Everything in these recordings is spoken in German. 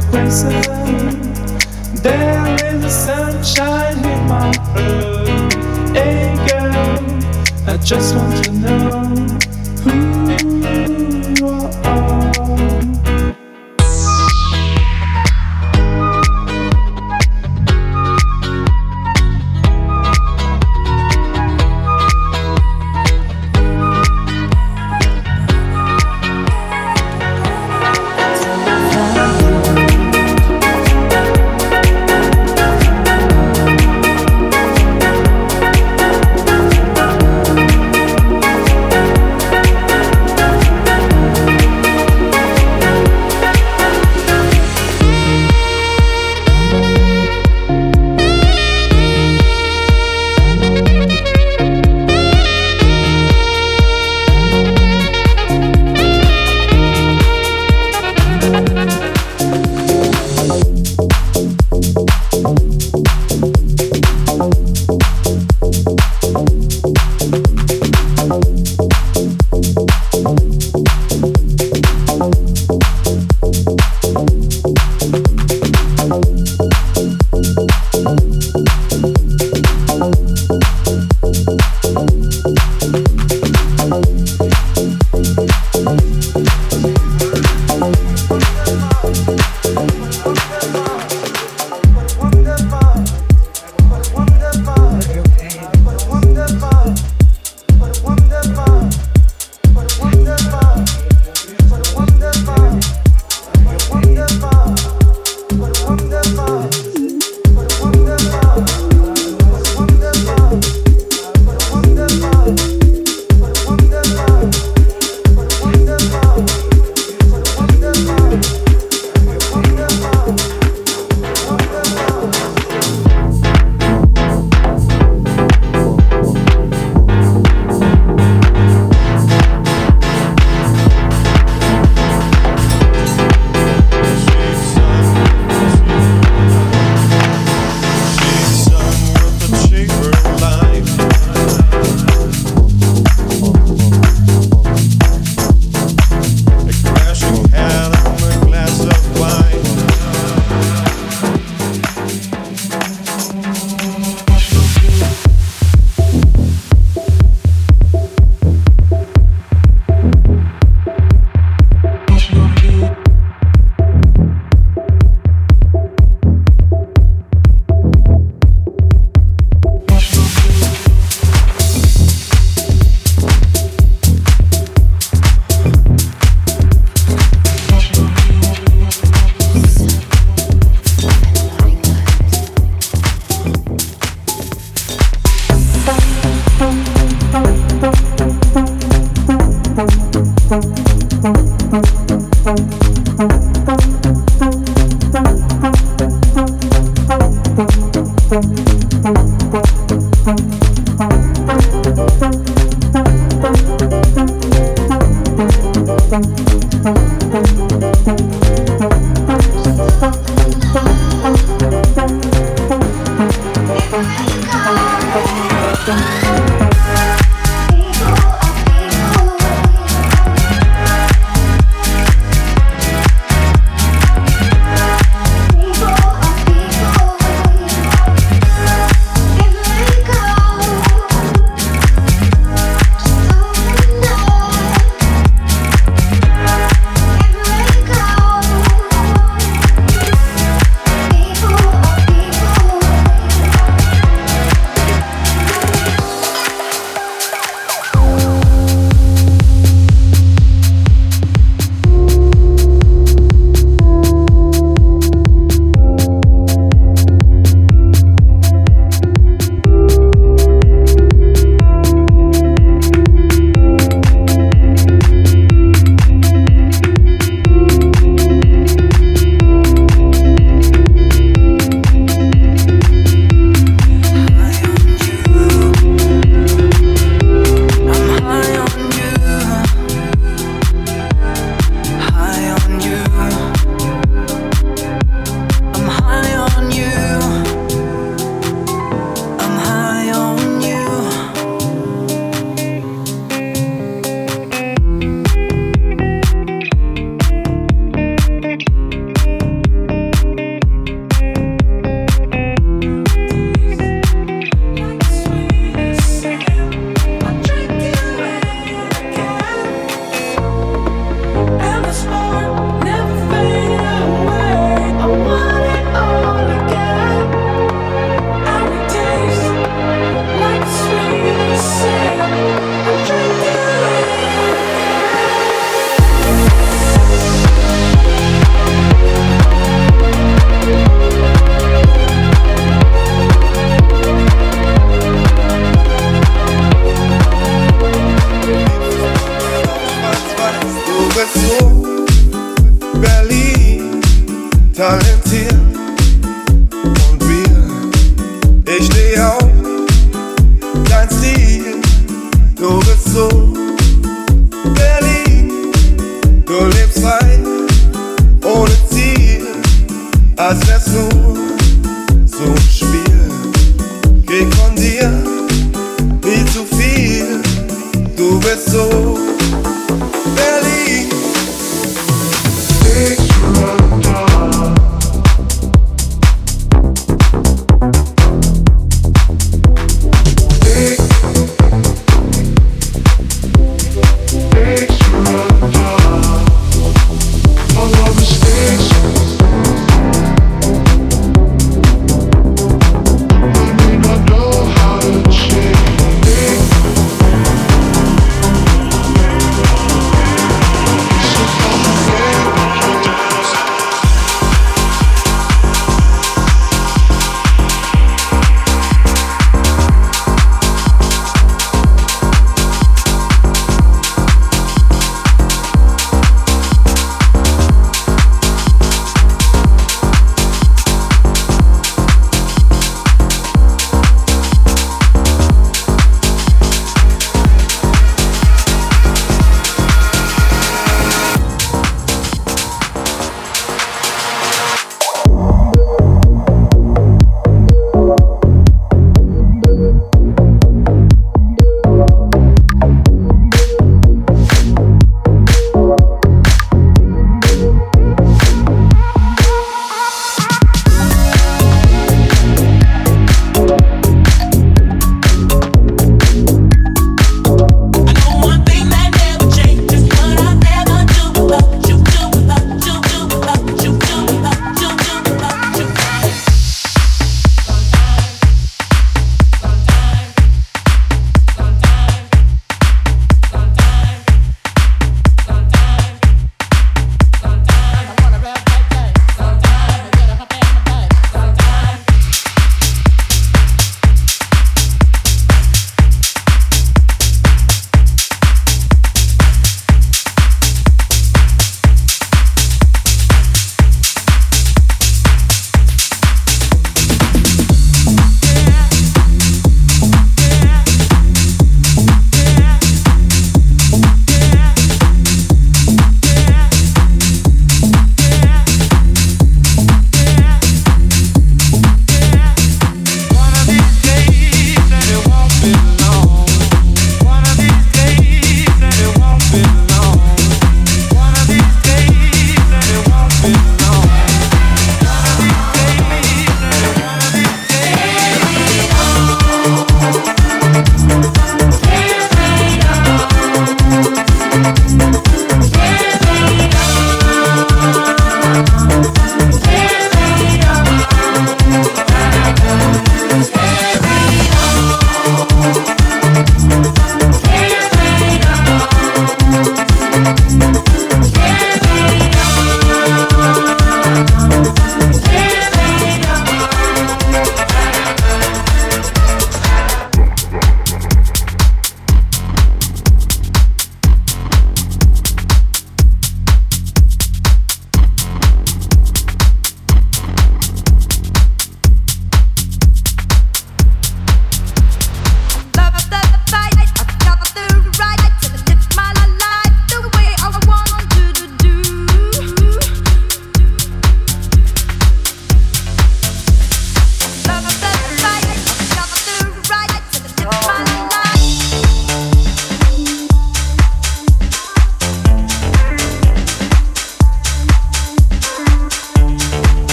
perfect person. There is a sunshine in my heart. Hey girl, I just want to know. Du lebst rein ohne Ziel, als wär's nur so ein Spiel. Krieg von dir nie zu viel, du bist so.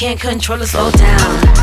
Can't control it, slow down.